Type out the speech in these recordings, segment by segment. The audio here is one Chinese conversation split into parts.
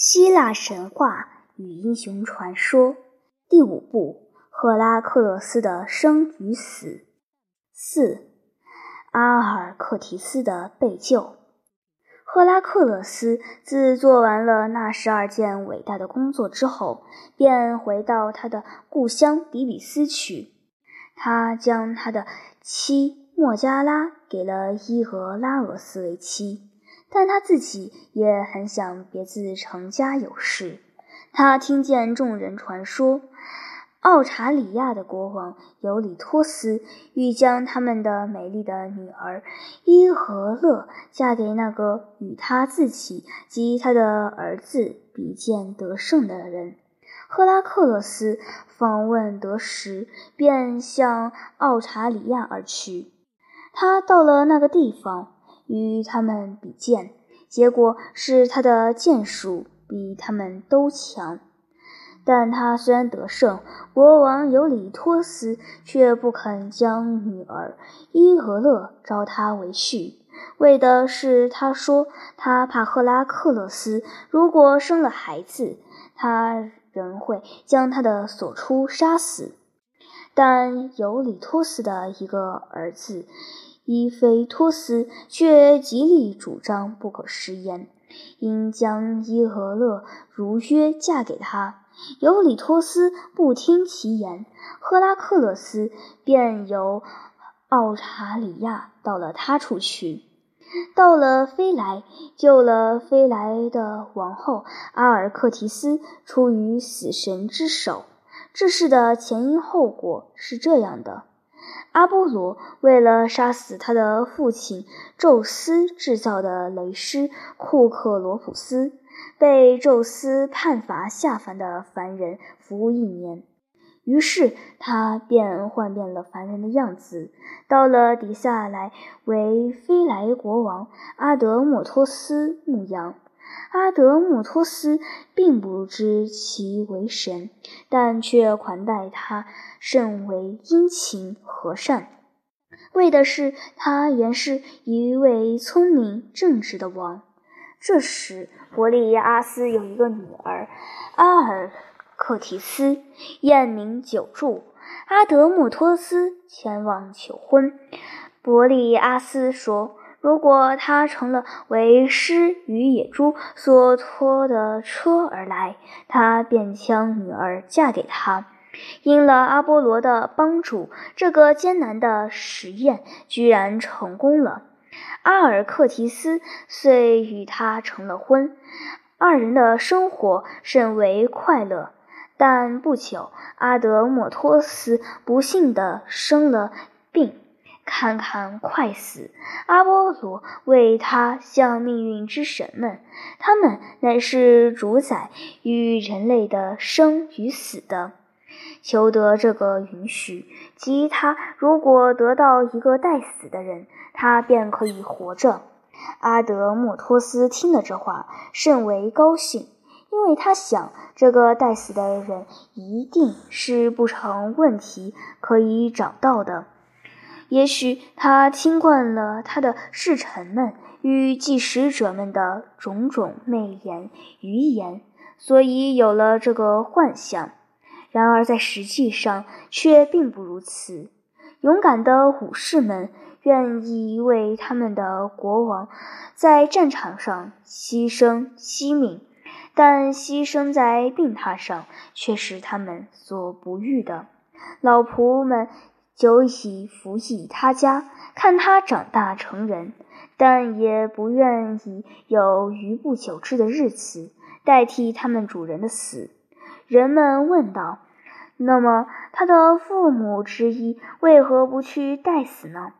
希腊神话与英雄传说第五部：赫拉克勒斯的生与死。四、阿尔克提斯的被救。赫拉克勒斯自做完了那十二件伟大的工作之后，便回到他的故乡底比斯去。他将他的妻莫加拉给了伊俄拉俄斯为妻。但他自己也很想别自成家有事。他听见众人传说，奥查里亚的国王尤里托斯欲将他们的美丽的女儿伊和勒嫁给那个与他自己及他的儿子比肩得胜的人。赫拉克勒斯访问得时，便向奥查里亚而去。他到了那个地方。与他们比剑，结果是他的剑术比他们都强。但他虽然得胜，国王尤里托斯却不肯将女儿伊俄勒招他为婿，为的是他说他怕赫拉克勒斯如果生了孩子，他仍会将他的所出杀死。但尤里托斯的一个儿子。伊菲托斯却极力主张不可食言，应将伊俄勒如约嫁给他。尤里托斯不听其言，赫拉克勒斯便由奥查里亚到了他处去，到了菲莱，救了菲莱的王后阿尔克提斯出于死神之手。这事的前因后果是这样的。阿波罗为了杀死他的父亲宙斯制造的雷狮库克罗普斯，被宙斯判罚下凡的凡人服务一年。于是他便换变了凡人的样子，到了底下来为飞来国王阿德莫托斯牧羊。阿德莫托斯并不知其为神，但却款待他，甚为殷勤和善，为的是他原是一位聪明正直的王。这时，伯利阿斯有一个女儿阿尔克提斯，艳名久住。阿德莫托斯前往求婚，伯利阿斯说。如果他成了为狮与野猪所拖的车而来，他便将女儿嫁给他。因了阿波罗的帮助，这个艰难的实验居然成功了。阿尔克提斯遂与他成了婚，二人的生活甚为快乐。但不久，阿德莫托斯不幸地生了病。看看快死！阿波罗为他向命运之神们，他们乃是主宰与人类的生与死的，求得这个允许，即他如果得到一个待死的人，他便可以活着。阿德莫托斯听了这话，甚为高兴，因为他想，这个待死的人一定是不成问题可以找到的。也许他听惯了他的侍臣们与祭使者们的种种媚言语言，所以有了这个幻想。然而在实际上却并不如此。勇敢的武士们愿意为他们的国王在战场上牺牲惜命，但牺牲在病榻上却是他们所不欲的。老仆们。久已服役他家，看他长大成人，但也不愿意有余不久之的日子代替他们主人的死。人们问道：“那么他的父母之一为何不去代死呢？”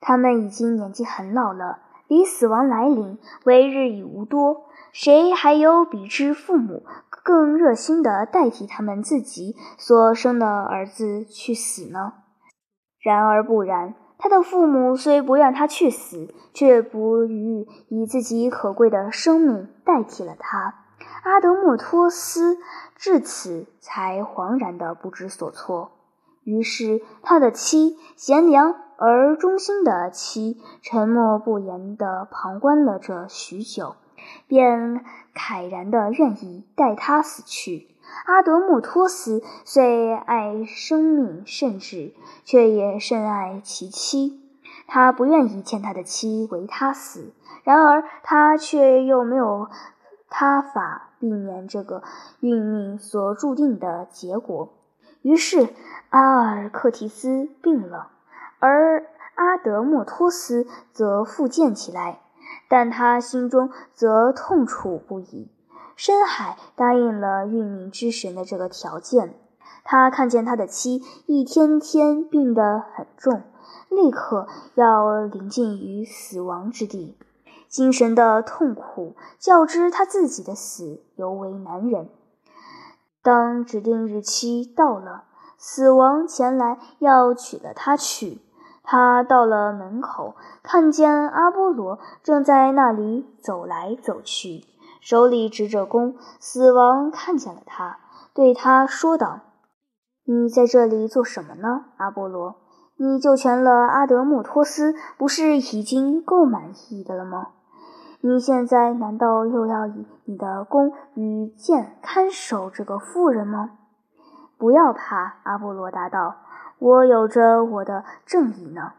他们已经年纪很老了，离死亡来临为日已无多，谁还有比之父母更热心地代替他们自己所生的儿子去死呢？然而不然，他的父母虽不愿他去死，却不欲以自己可贵的生命代替了他。阿德莫托斯至此才惶然的不知所措。于是，他的妻贤良而忠心的妻沉默不言的旁观了这许久，便慨然的愿意代他死去。阿德莫托斯虽爱生命甚至，却也甚爱其妻。他不愿意见他的妻为他死，然而他却又没有他法避免这个运命所注定的结果。于是阿尔克提斯病了，而阿德莫托斯则复健起来，但他心中则痛楚不已。深海答应了运命之神的这个条件，他看见他的妻一天天病得很重，立刻要临近于死亡之地，精神的痛苦较之他自己的死尤为难忍。当指定日期到了，死亡前来要娶了他去。他到了门口，看见阿波罗正在那里走来走去。手里执着弓，死亡看见了他，对他说道：“你在这里做什么呢，阿波罗？你救全了阿德莫托斯，不是已经够满意的了吗？你现在难道又要以你的弓与箭看守这个妇人吗？”“不要怕。”阿波罗答道，“我有着我的正义呢。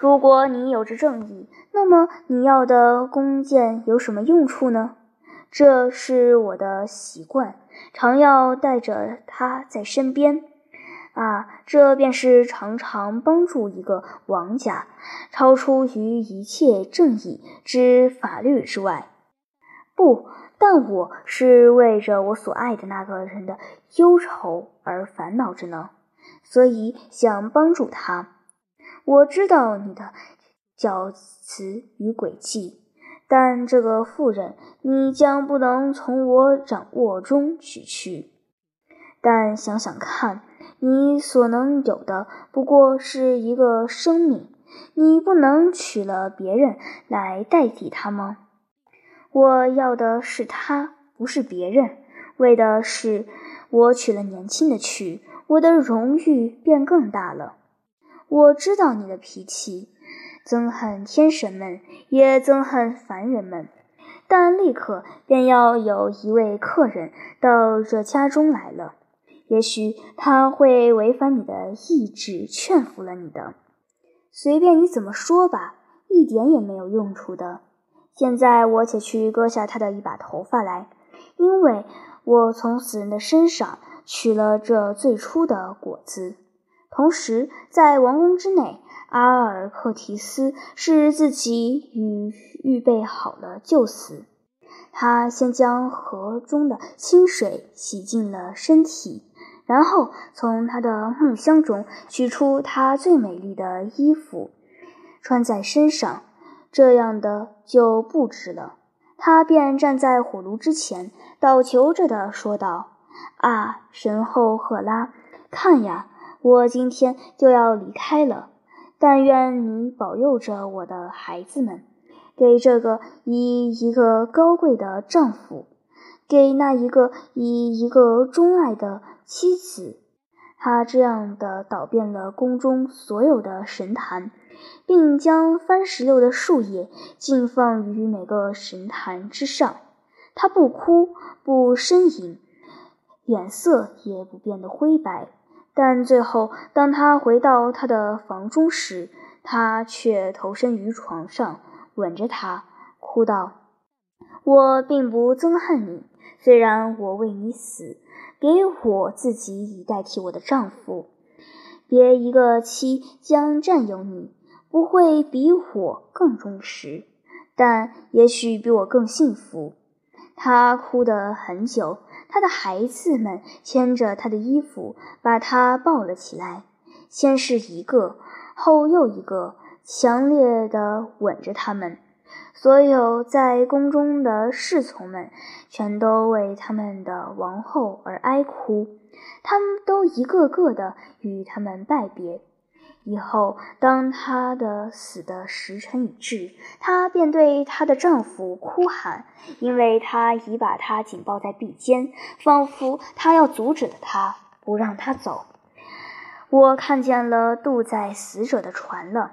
如果你有着正义，那么你要的弓箭有什么用处呢？”这是我的习惯，常要带着他在身边。啊，这便是常常帮助一个王家，超出于一切正义之法律之外。不，但我是为着我所爱的那个人的忧愁而烦恼着呢，所以想帮助他。我知道你的狡辞与诡计。但这个妇人，你将不能从我掌握中取去。但想想看，你所能有的不过是一个生命，你不能娶了别人来代替他吗？我要的是他，不是别人。为的是我娶了年轻的去，我的荣誉便更大了。我知道你的脾气。憎恨天神们，也憎恨凡人们，但立刻便要有一位客人到这家中来了。也许他会违反你的意志，劝服了你的。随便你怎么说吧，一点也没有用处的。现在我且去割下他的一把头发来，因为我从死人的身上取了这最初的果子。同时，在王宫之内。阿尔克提斯是自己与预备好了就死。他先将河中的清水洗净了身体，然后从他的木箱中取出他最美丽的衣服，穿在身上。这样的就不止了。他便站在火炉之前，祷求着的说道：“啊，神后赫拉，看呀，我今天就要离开了。”但愿你保佑着我的孩子们，给这个以一个高贵的丈夫，给那一个以一个钟爱的妻子。他这样的倒遍了宫中所有的神坛，并将番石榴的树叶尽放于每个神坛之上。他不哭不呻吟，脸色也不变得灰白。但最后，当他回到他的房中时，他却投身于床上，吻着她，哭道：“我并不憎恨你，虽然我为你死，给我自己以代替我的丈夫。别一个妻将占有你，不会比我更忠实，但也许比我更幸福。”他哭得很久。他的孩子们牵着他的衣服，把他抱了起来，先是一个，后又一个，强烈地吻着他们。所有在宫中的侍从们全都为他们的王后而哀哭，他们都一个个的与他们拜别。以后，当她的死的时辰已至，她便对她的丈夫哭喊，因为她已把他紧抱在臂间，仿佛她要阻止了他，不让他走。我看见了渡在死者的船了，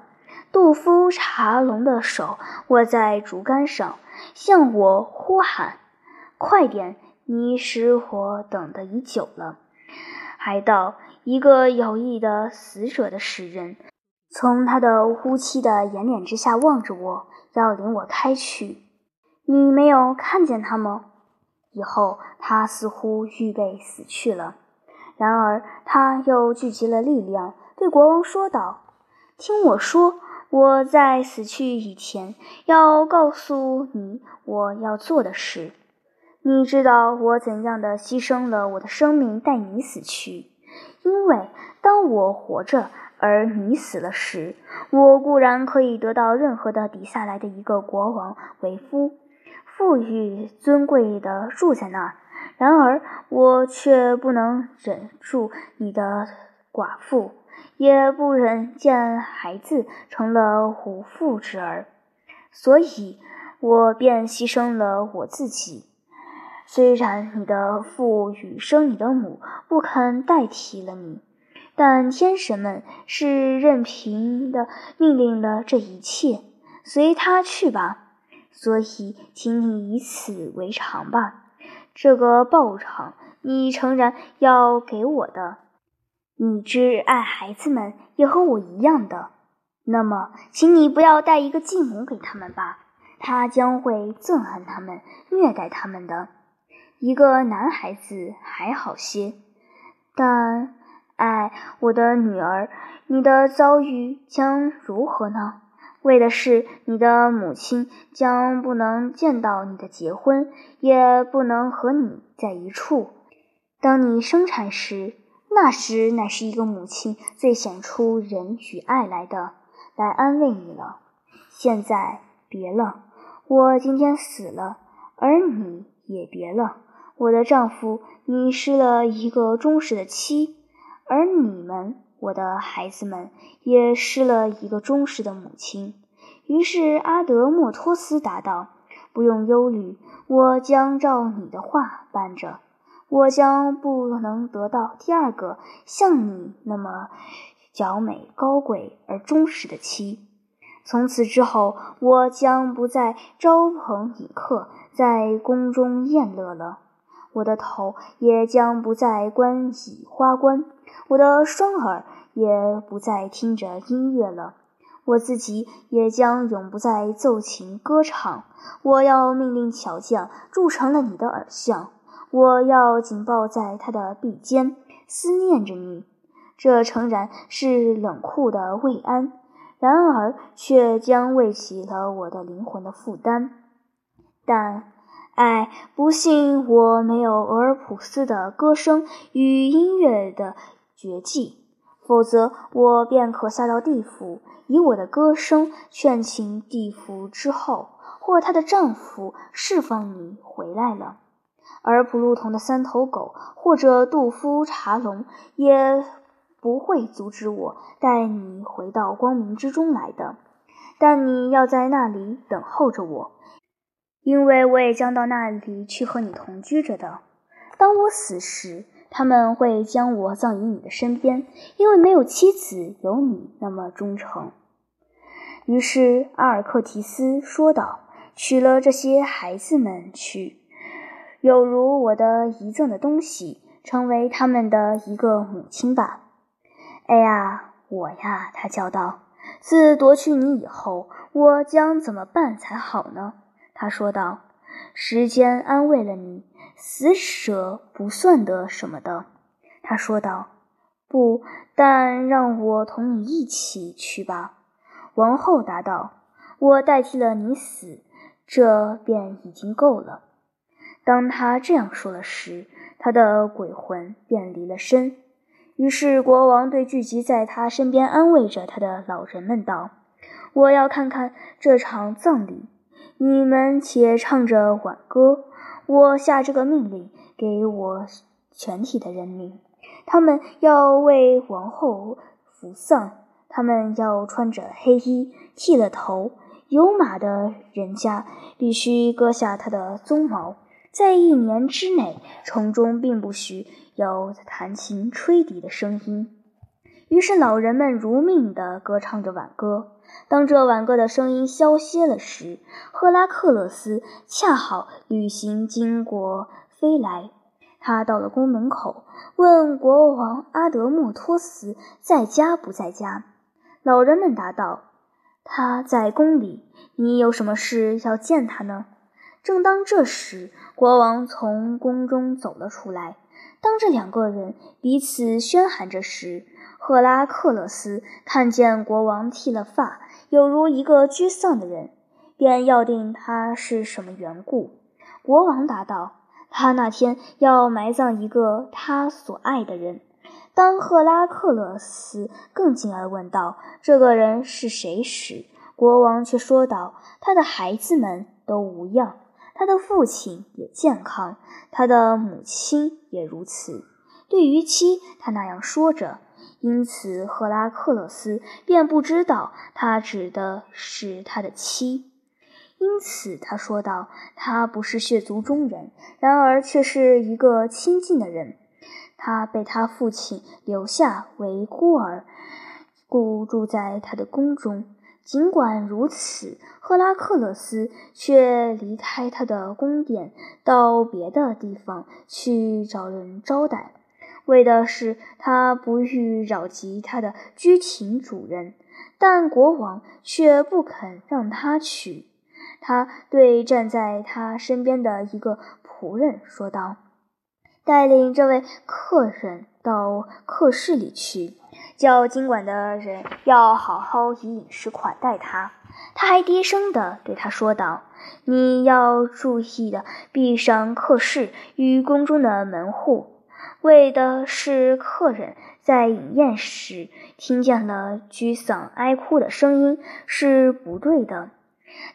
杜夫茶龙的手握在竹竿上，向我呼喊：“快点！你使我等得已久了。”还道：“一个有意的死者的使人，从他的乌漆的眼脸之下望着我，要领我开去。你没有看见他吗？”以后他似乎预备死去了。然而他又聚集了力量，对国王说道：“听我说，我在死去以前要告诉你我要做的事。你知道我怎样的牺牲了我的生命带你死去？因为当我活着而你死了时，我固然可以得到任何的底下来的一个国王为夫，富裕尊贵的住在那儿。”然而，我却不能忍住你的寡妇，也不忍见孩子成了无父之儿，所以我便牺牲了我自己。虽然你的父与生你的母不肯代替了你，但天神们是任凭的命令了这一切，随他去吧。所以，请你以此为常吧。这个报偿你诚然要给我的，你之爱孩子们也和我一样的，那么，请你不要带一个继母给他们吧，他将会憎恨他们、虐待他们的。一个男孩子还好些，但，哎，我的女儿，你的遭遇将如何呢？为的是你的母亲将不能见到你的结婚，也不能和你在一处。当你生产时，那时乃是一个母亲最显出仁与爱来的，来安慰你了。现在别了，我今天死了，而你也别了，我的丈夫，你失了一个忠实的妻，而你们。我的孩子们也失了一个忠实的母亲。于是阿德莫托斯答道：“不用忧虑，我将照你的话办着。我将不能得到第二个像你那么娇美、高贵而忠实的妻。从此之后，我将不再招朋引客，在宫中宴乐了。我的头也将不再冠以花冠。”我的双耳也不再听着音乐了，我自己也将永不再奏琴歌唱。我要命令巧匠铸成了你的耳像，我要紧抱在他的臂间，思念着你。这诚然是冷酷的慰安，然而却将慰起了我的灵魂的负担。但，唉，不幸我没有俄尔普斯的歌声与音乐的。绝技，否则我便可下到地府，以我的歌声劝请地府之后，或她的丈夫释放你回来了。而普路童的三头狗，或者杜夫茶龙，也不会阻止我带你回到光明之中来的。但你要在那里等候着我，因为我也将到那里去和你同居着的。当我死时。他们会将我葬于你的身边，因为没有妻子有你那么忠诚。于是阿尔克提斯说道：“娶了这些孩子们去，有如我的遗赠的东西，成为他们的一个母亲吧。”哎呀，我呀，他叫道：“自夺去你以后，我将怎么办才好呢？”他说道：“时间安慰了你。”死者不算得什么的，他说道。不但让我同你一起去吧。王后答道：“我代替了你死，这便已经够了。”当他这样说了时，他的鬼魂便离了身。于是国王对聚集在他身边安慰着他的老人们道：“我要看看这场葬礼，你们且唱着挽歌。”我下这个命令给我全体的人民，他们要为王后服丧，他们要穿着黑衣，剃了头。有马的人家必须割下他的鬃毛，在一年之内，城中并不许有弹琴吹笛的声音。于是老人们如命地歌唱着挽歌，当这挽歌的声音消歇了时，赫拉克勒斯恰好旅行经过飞来。他到了宫门口，问国王阿德莫托斯在家不在家。老人们答道：“他在宫里。你有什么事要见他呢？”正当这时，国王从宫中走了出来。当这两个人彼此喧喊着时，赫拉克勒斯看见国王剃了发，有如一个沮丧的人，便要定他是什么缘故。国王答道：“他那天要埋葬一个他所爱的人。”当赫拉克勒斯更进而问道：“这个人是谁？”时，国王却说道：“他的孩子们都无恙。”他的父亲也健康，他的母亲也如此。对于妻，他那样说着，因此赫拉克勒斯便不知道他指的是他的妻。因此他说道：“他不是血族中人，然而却是一个亲近的人。他被他父亲留下为孤儿，故住在他的宫中。”尽管如此，赫拉克勒斯却离开他的宫殿，到别的地方去找人招待，为的是他不欲扰及他的居庭主人。但国王却不肯让他去。他对站在他身边的一个仆人说道：“带领这位客人到客室里去。”叫经管的人要好好以饮食款待他。他还低声地对他说道：“你要注意的闭上客室与宫中的门户，为的是客人在饮宴时听见了沮丧哀哭的声音是不对的。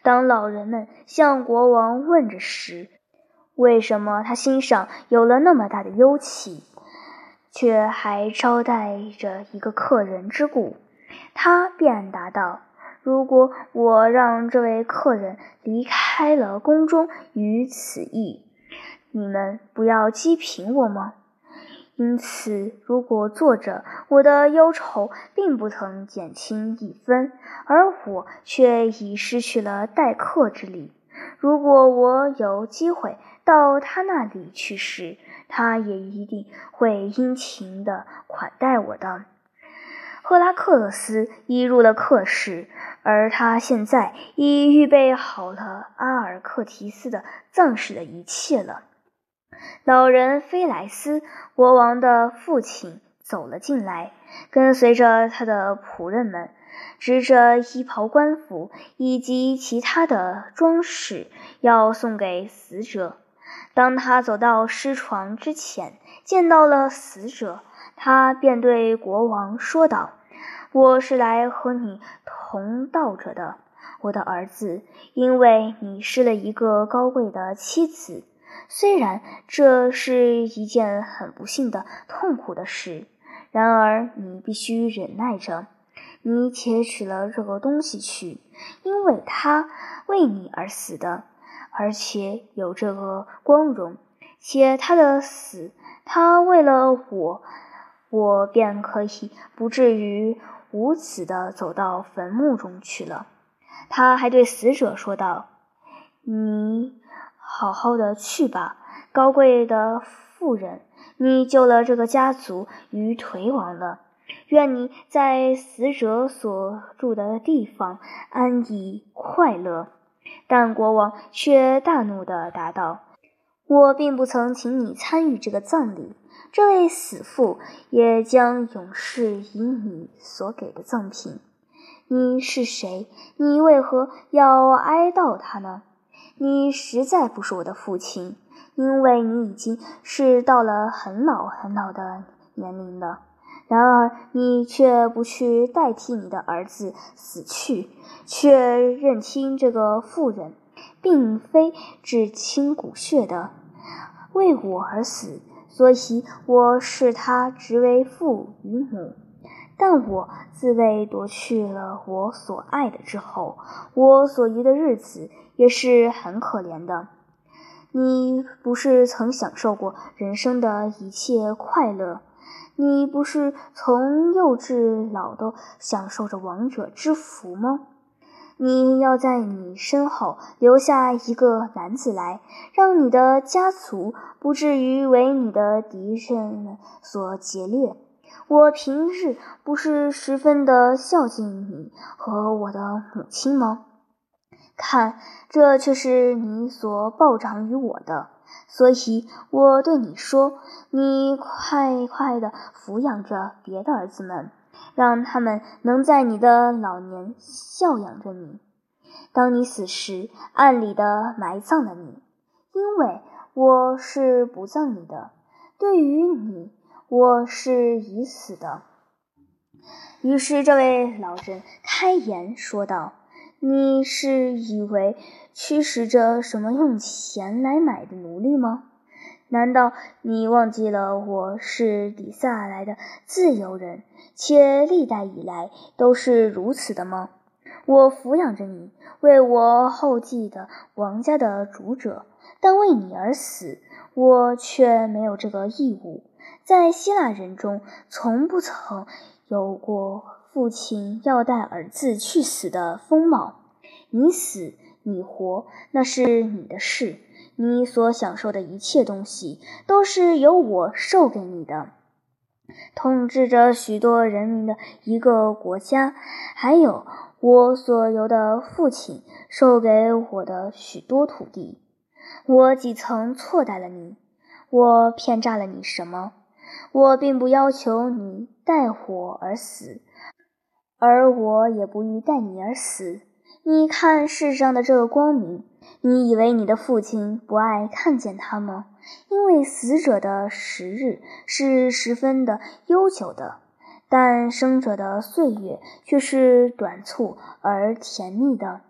当老人们向国王问着时，为什么他心上有了那么大的忧气？”却还招待着一个客人之故，他便答道：“如果我让这位客人离开了宫中，于此意，你们不要讥评我吗？因此，如果坐着，我的忧愁并不曾减轻一分，而我却已失去了待客之力。如果我有机会到他那里去时，”他也一定会殷勤地款待我的。赫拉克勒斯已入了客室，而他现在已预备好了阿尔克提斯的葬式的一切了。老人菲莱斯，国王的父亲，走了进来，跟随着他的仆人们，执着衣袍、官服以及其他的装饰，要送给死者。当他走到尸床之前，见到了死者，他便对国王说道：“我是来和你同道者的，我的儿子，因为你失了一个高贵的妻子。虽然这是一件很不幸的、痛苦的事，然而你必须忍耐着。你且取了这个东西去，因为他为你而死的。”而且有这个光荣，且他的死，他为了我，我便可以不至于无耻的走到坟墓中去了。他还对死者说道：“你好好的去吧，高贵的妇人，你救了这个家族于颓亡了。愿你在死者所住的地方安逸快乐。”但国王却大怒地答道：“我并不曾请你参与这个葬礼，这位死妇也将永世以你所给的赠品。你是谁？你为何要哀悼他呢？你实在不是我的父亲，因为你已经是到了很老很老的年龄了。”然而，你却不去代替你的儿子死去，却认清这个妇人并非至亲骨血的，为我而死，所以我视他直为父与母。但我自为夺去了我所爱的之后，我所余的日子也是很可怜的。你不是曾享受过人生的一切快乐？你不是从幼稚老都享受着王者之福吗？你要在你身后留下一个男子来，让你的家族不至于为你的敌人所劫掠。我平日不是十分的孝敬你和我的母亲吗？看，这却是你所报偿于我的。所以我对你说，你快快的抚养着别的儿子们。让他们能在你的老年孝养着你，当你死时，暗里的埋葬了你，因为我是不葬你的。对于你，我是已死的。于是这位老人开言说道：“你是以为驱使着什么用钱来买的奴隶吗？”难道你忘记了我是底下来的自由人，且历代以来都是如此的吗？我抚养着你，为我后继的王家的主者，但为你而死，我却没有这个义务。在希腊人中，从不曾有过父亲要带儿子去死的风貌。你死，你活，那是你的事。你所享受的一切东西，都是由我授给你的。统治着许多人民的一个国家，还有我所有的父亲授给我的许多土地。我几曾错待了你？我骗诈了你什么？我并不要求你待我而死，而我也不欲带你而死。你看世上的这个光明。你以为你的父亲不爱看见他吗？因为死者的时日是十分的悠久的，但生者的岁月却是短促而甜蜜的。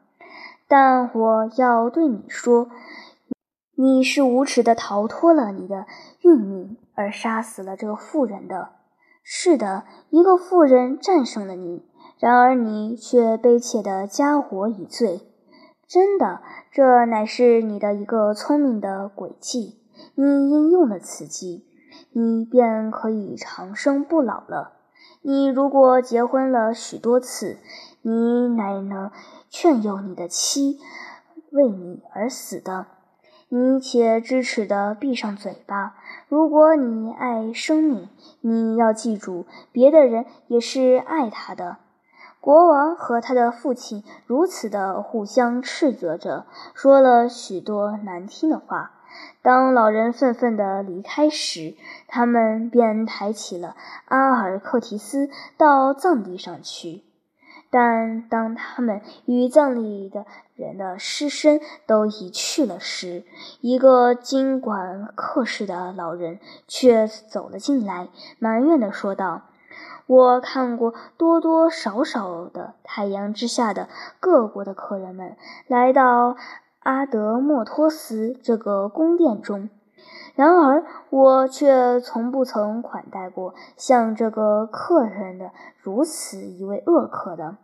但我要对你说，你是无耻的逃脱了你的运命，而杀死了这个妇人的。是的，一个妇人战胜了你，然而你却悲切的加我以罪。真的，这乃是你的一个聪明的诡计。你应用了此计，你便可以长生不老了。你如果结婚了许多次，你乃能劝诱你的妻为你而死的。你且支持的闭上嘴巴。如果你爱生命，你要记住，别的人也是爱他的。国王和他的父亲如此的互相斥责着，说了许多难听的话。当老人愤愤地离开时，他们便抬起了阿尔克提斯到葬地上去。但当他们与葬礼的人的尸身都已去了时，一个经管客事的老人却走了进来，埋怨地说道。我看过多多少少的太阳之下的各国的客人们来到阿德莫托斯这个宫殿中，然而我却从不曾款待过像这个客人的如此一位恶客的。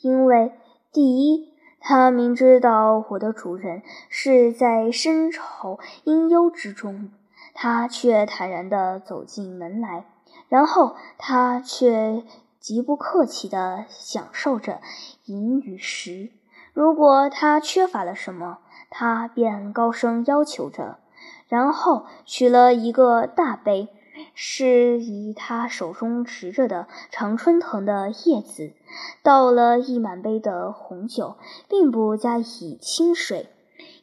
因为第一，他明知道我的主人是在深愁阴忧之中，他却坦然地走进门来。然后他却极不客气地享受着饮与食。如果他缺乏了什么，他便高声要求着。然后取了一个大杯，是以他手中持着的常春藤的叶子，倒了一满杯的红酒，并不加以清水，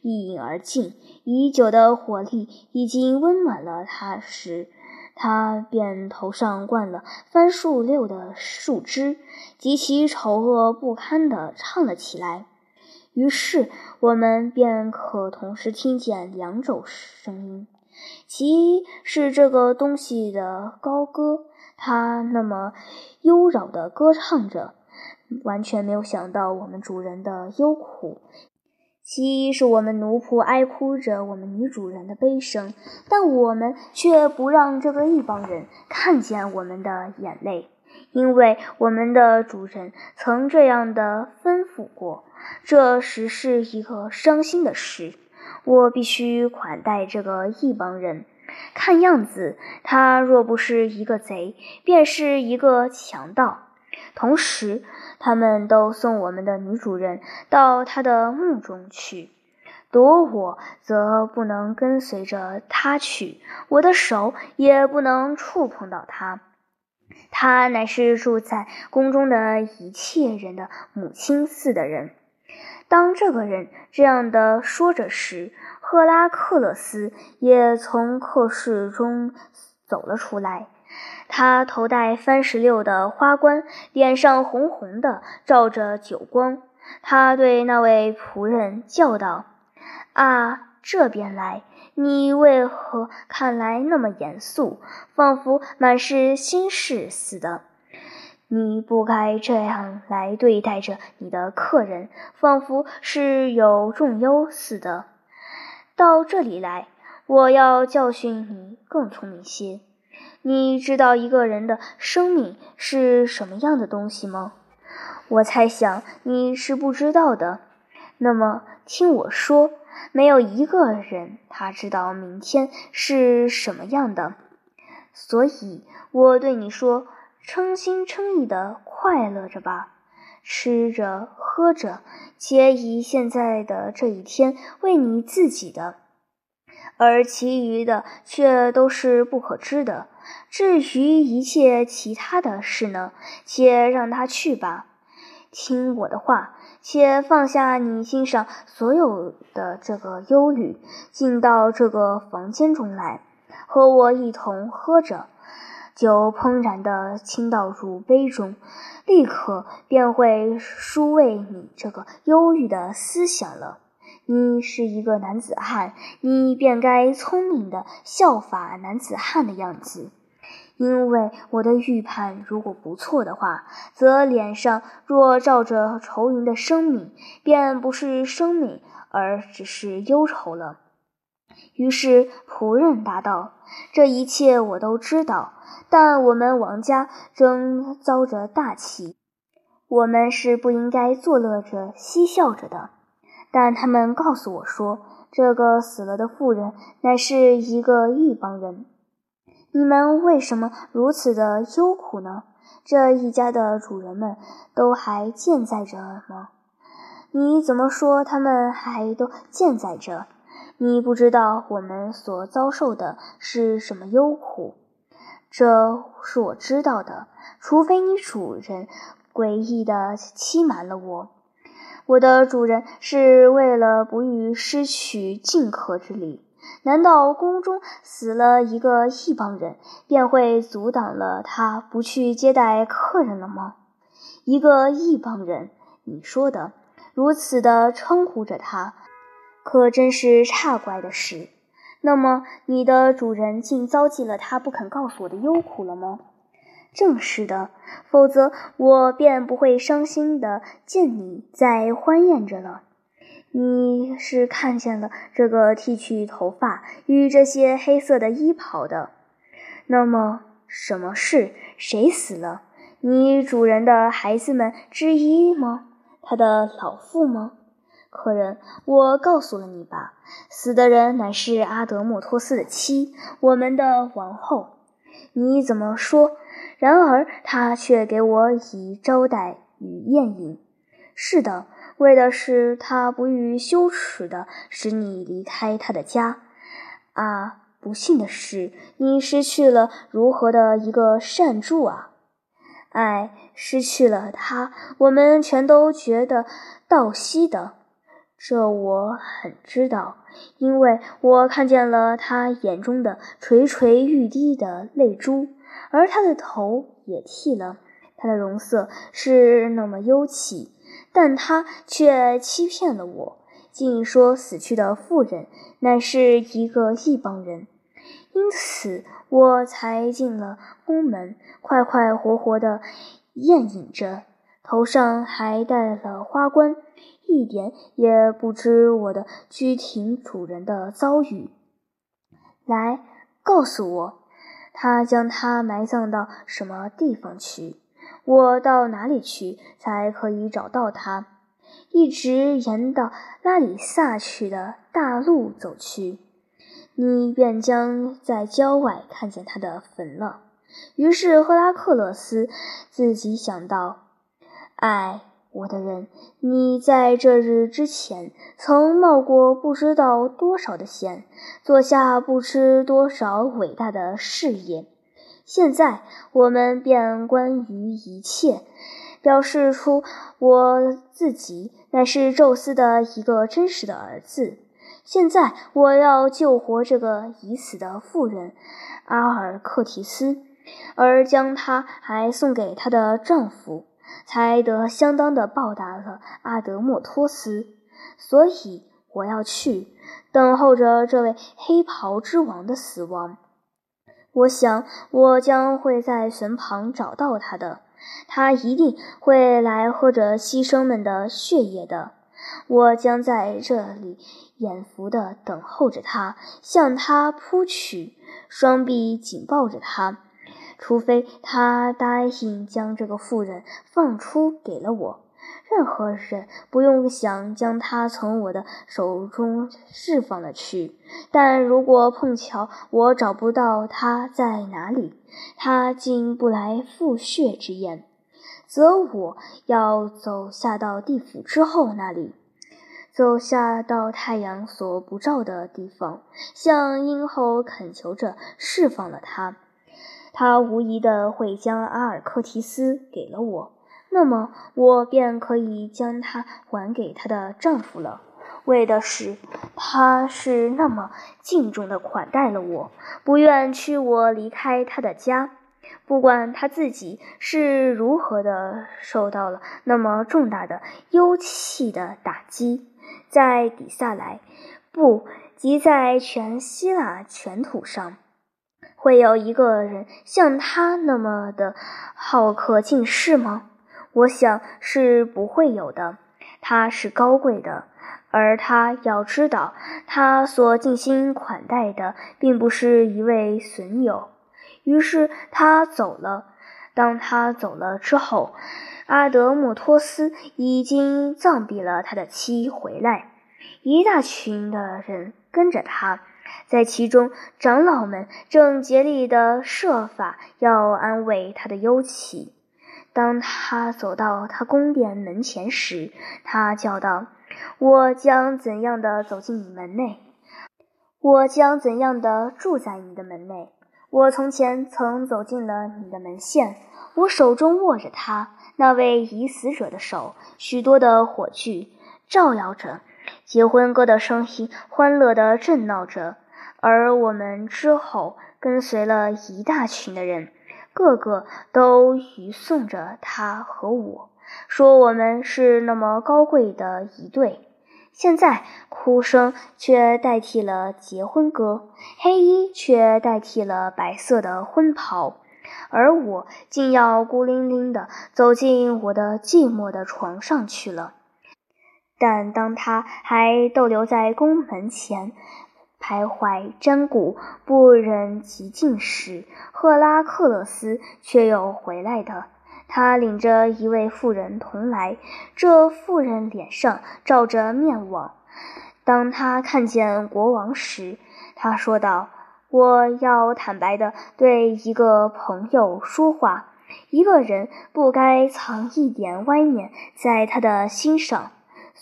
一饮而尽。已久的火力已经温暖了他时。他便头上灌了番树六的树枝，极其丑恶不堪地唱了起来。于是我们便可同时听见两种声音：其一是这个东西的高歌，它那么优扰地歌唱着，完全没有想到我们主人的忧苦。其一是我们奴仆哀哭着我们女主人的悲声，但我们却不让这个一帮人看见我们的眼泪，因为我们的主人曾这样的吩咐过。这实是一个伤心的事。我必须款待这个异邦人。看样子，他若不是一个贼，便是一个强盗。同时，他们都送我们的女主人到他的墓中去。躲我则不能跟随着他去，我的手也不能触碰到他。他乃是住在宫中的一切人的母亲似的人。当这个人这样的说着时，赫拉克勒斯也从客室中走了出来。他头戴番石榴的花冠，脸上红红的，照着酒光。他对那位仆人叫道：“啊，这边来！你为何看来那么严肃，仿佛满是心事似的？你不该这样来对待着你的客人，仿佛是有重忧似的。到这里来，我要教训你更聪明些。”你知道一个人的生命是什么样的东西吗？我猜想你是不知道的。那么听我说，没有一个人他知道明天是什么样的。所以我对你说，称心称意的快乐着吧，吃着喝着，且以现在的这一天为你自己的，而其余的却都是不可知的。至于一切其他的事呢，且让他去吧。听我的话，且放下你心上所有的这个忧虑，进到这个房间中来，和我一同喝着酒，怦然的倾倒入杯中，立刻便会舒慰你这个忧郁的思想了。你是一个男子汉，你便该聪明的效法男子汉的样子。因为我的预判如果不错的话，则脸上若罩着愁云的生命，便不是生命，而只是忧愁了。于是仆人答道：“这一切我都知道，但我们王家正遭着大气，我们是不应该作乐着嬉笑着的。但他们告诉我说，这个死了的妇人乃是一个异邦人。”你们为什么如此的忧苦呢？这一家的主人们都还健在着吗？你怎么说他们还都健在着？你不知道我们所遭受的是什么忧苦？这是我知道的，除非你主人诡异的欺瞒了我。我的主人是为了不欲失去进客之礼。难道宫中死了一个异邦人，便会阻挡了他不去接待客人了吗？一个异邦人，你说的如此的称呼着他，可真是差怪的事。那么你的主人竟遭际了他不肯告诉我的忧苦了吗？正是的，否则我便不会伤心的见你在欢宴着了。你是看见了这个剃去头发与这些黑色的衣袍的？那么，什么事？谁死了？你主人的孩子们之一吗？他的老父吗？客人，我告诉了你吧，死的人乃是阿德莫托斯的妻，我们的王后。你怎么说？然而他却给我以招待与宴饮。是的。为的是他不欲羞耻的使你离开他的家，啊！不幸的是，你失去了如何的一个善助啊！哎，失去了他，我们全都觉得倒惜的。这我很知道，因为我看见了他眼中的垂垂欲滴的泪珠，而他的头也剃了，他的容色是那么幽凄。但他却欺骗了我，竟说死去的妇人乃是一个异邦人，因此我才进了宫门，快快活活的宴饮着，头上还戴了花冠，一点也不知我的居廷主人的遭遇。来，告诉我，他将他埋葬到什么地方去？我到哪里去才可以找到他？一直沿到拉里萨去的大路走去，你便将在郊外看见他的坟了。于是赫拉克勒斯自己想到：“哎，我的人，你在这日之前曾冒过不知道多少的险，做下不知多少伟大的事业。现在我们便关于一切，表示出我自己乃是宙斯的一个真实的儿子。现在我要救活这个已死的妇人阿尔克提斯。”而将她还送给她的丈夫，才得相当的报答了阿德莫托斯。所以我要去等候着这位黑袍之王的死亡。我想我将会在坟旁找到他的，他一定会来喝着牺牲们的血液的。我将在这里眼福地等候着他，向他扑去，双臂紧抱着他。除非他答应将这个妇人放出给了我，任何人不用想将他从我的手中释放了去。但如果碰巧我找不到他在哪里，他竟不来复血之宴，则我要走下到地府之后那里，走下到太阳所不照的地方，向阴后恳求着释放了他。他无疑的会将阿尔克提斯给了我，那么我便可以将她还给她的丈夫了。为的是，他是那么敬重的款待了我，不愿驱我离开他的家。不管他自己是如何的受到了那么重大的忧气的打击，在底萨来，不即在全希腊全土上。会有一个人像他那么的好客尽世吗？我想是不会有的。他是高贵的，而他要知道，他所尽心款待的并不是一位损友。于是他走了。当他走了之后，阿德莫托斯已经葬毙了他的妻回来，一大群的人跟着他。在其中，长老们正竭力地设法要安慰他的忧戚。当他走到他宫殿门前时，他叫道：“我将怎样的走进你门内？我将怎样的住在你的门内？我从前曾走进了你的门线，我手中握着他那位已死者的手，许多的火炬照耀着。”结婚歌的声音欢乐地震闹着，而我们之后跟随了一大群的人，个个都吟诵着他和我，说我们是那么高贵的一对。现在哭声却代替了结婚歌，黑衣却代替了白色的婚袍，而我竟要孤零零地走进我的寂寞的床上去了。但当他还逗留在宫门前，徘徊瞻顾，不忍极近时，赫拉克勒斯却又回来的。他领着一位妇人同来，这妇人脸上罩着面网。当他看见国王时，他说道：“我要坦白的对一个朋友说话，一个人不该藏一点歪念在他的心上。”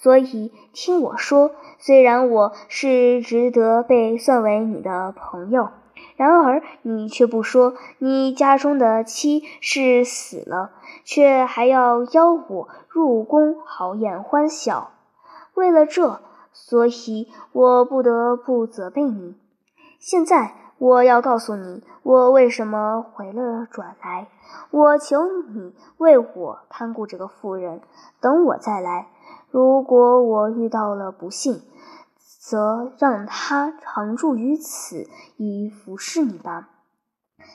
所以，听我说，虽然我是值得被算为你的朋友，然而你却不说你家中的妻是死了，却还要邀我入宫豪宴欢笑。为了这，所以我不得不责备你。现在我要告诉你，我为什么回了转来。我求你为我看顾这个妇人，等我再来。如果我遇到了不幸，则让他常住于此，以服侍你吧。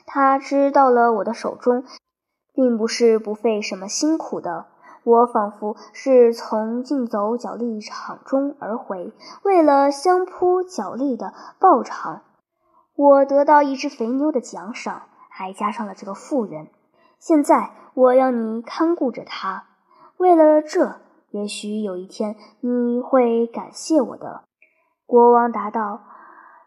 他知道了我的手中，并不是不费什么辛苦的。我仿佛是从竞走脚力场中而回，为了相扑脚力的报偿，我得到一只肥牛的奖赏，还加上了这个妇人。现在我要你看顾着他，为了这。也许有一天你会感谢我的，国王答道。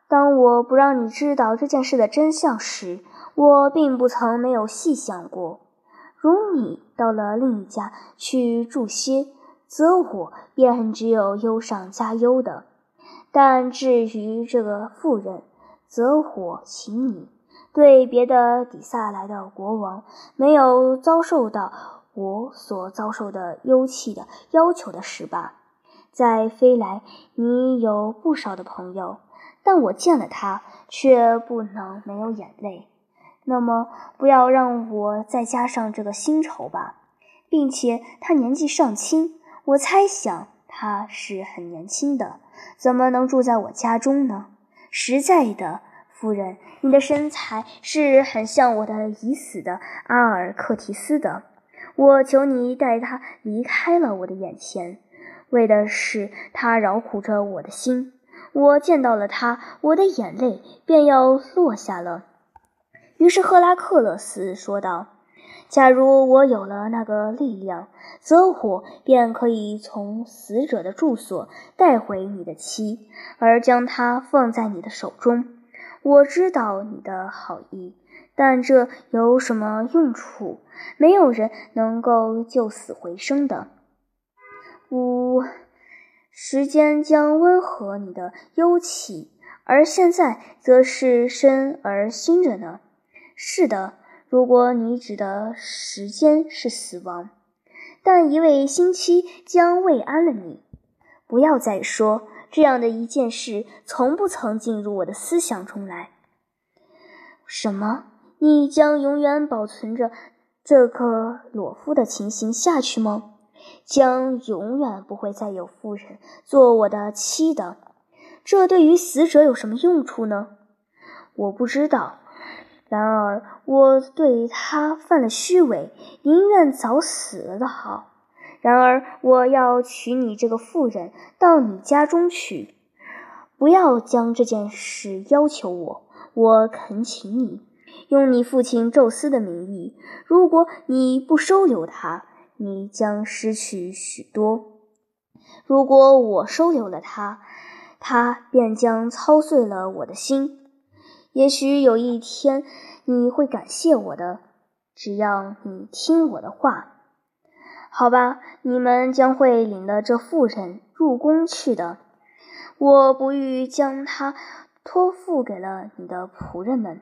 当我不让你知道这件事的真相时，我并不曾没有细想过。如你到了另一家去住歇，则我便只有忧上加忧的；但至于这个妇人，则我请你对别的底下来的国王没有遭受到我所遭受的幽气的要求的事吧。在飞来，你有不少的朋友，但我见了他，却不能没有眼泪。那么，不要让我再加上这个新愁吧，并且他年纪尚轻，我猜想他是很年轻的，怎么能住在我家中呢？实在的，夫人，你的身材是很像我的已死的阿尔克提斯的，我求你带他离开了我的眼前，为的是他饶苦着我的心。我见到了他，我的眼泪便要落下了。于是赫拉克勒斯说道：“假如我有了那个力量，则我便可以从死者的住所带回你的妻，而将她放在你的手中。我知道你的好意，但这有什么用处？没有人能够救死回生的。五，时间将温和你的忧戚，而现在则是生而新着呢。”是的，如果你指的时间是死亡，但一位星期将慰安了你。不要再说这样的一件事，从不曾进入我的思想中来。什么？你将永远保存着这个裸夫的情形下去吗？将永远不会再有妇人做我的妻的？这对于死者有什么用处呢？我不知道。然而，我对他犯了虚伪，宁愿早死了的好。然而，我要娶你这个妇人到你家中去，不要将这件事要求我。我恳请你，用你父亲宙斯的名义，如果你不收留他，你将失去许多；如果我收留了他，他便将操碎了我的心。也许有一天你会感谢我的，只要你听我的话，好吧？你们将会领了这妇人入宫去的。我不欲将她托付给了你的仆人们。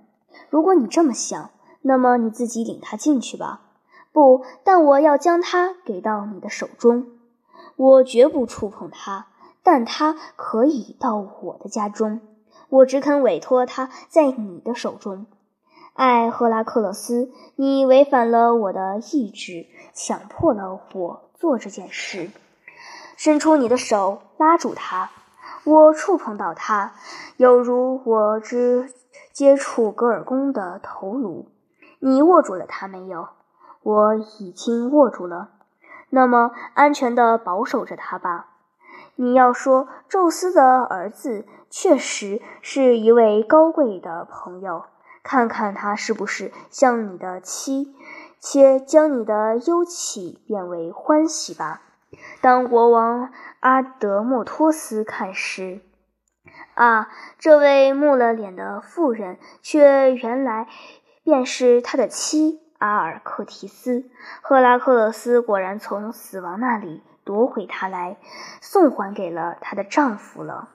如果你这么想，那么你自己领他进去吧。不但我要将他给到你的手中，我绝不触碰他，但他可以到我的家中。我只肯委托他在你的手中，艾赫拉克勒斯，你违反了我的意志，强迫了我做这件事。伸出你的手，拉住他。我触碰到他，有如我之接触格尔宫的头颅。你握住了他没有？我已经握住了。那么，安全地保守着他吧。你要说，宙斯的儿子确实是一位高贵的朋友，看看他是不是像你的妻，且将你的忧戚变为欢喜吧。当国王阿德莫托斯看时，啊，这位木了脸的妇人，却原来便是他的妻阿尔克提斯。赫拉克勒斯果然从死亡那里。夺回她来，送还给了她的丈夫了。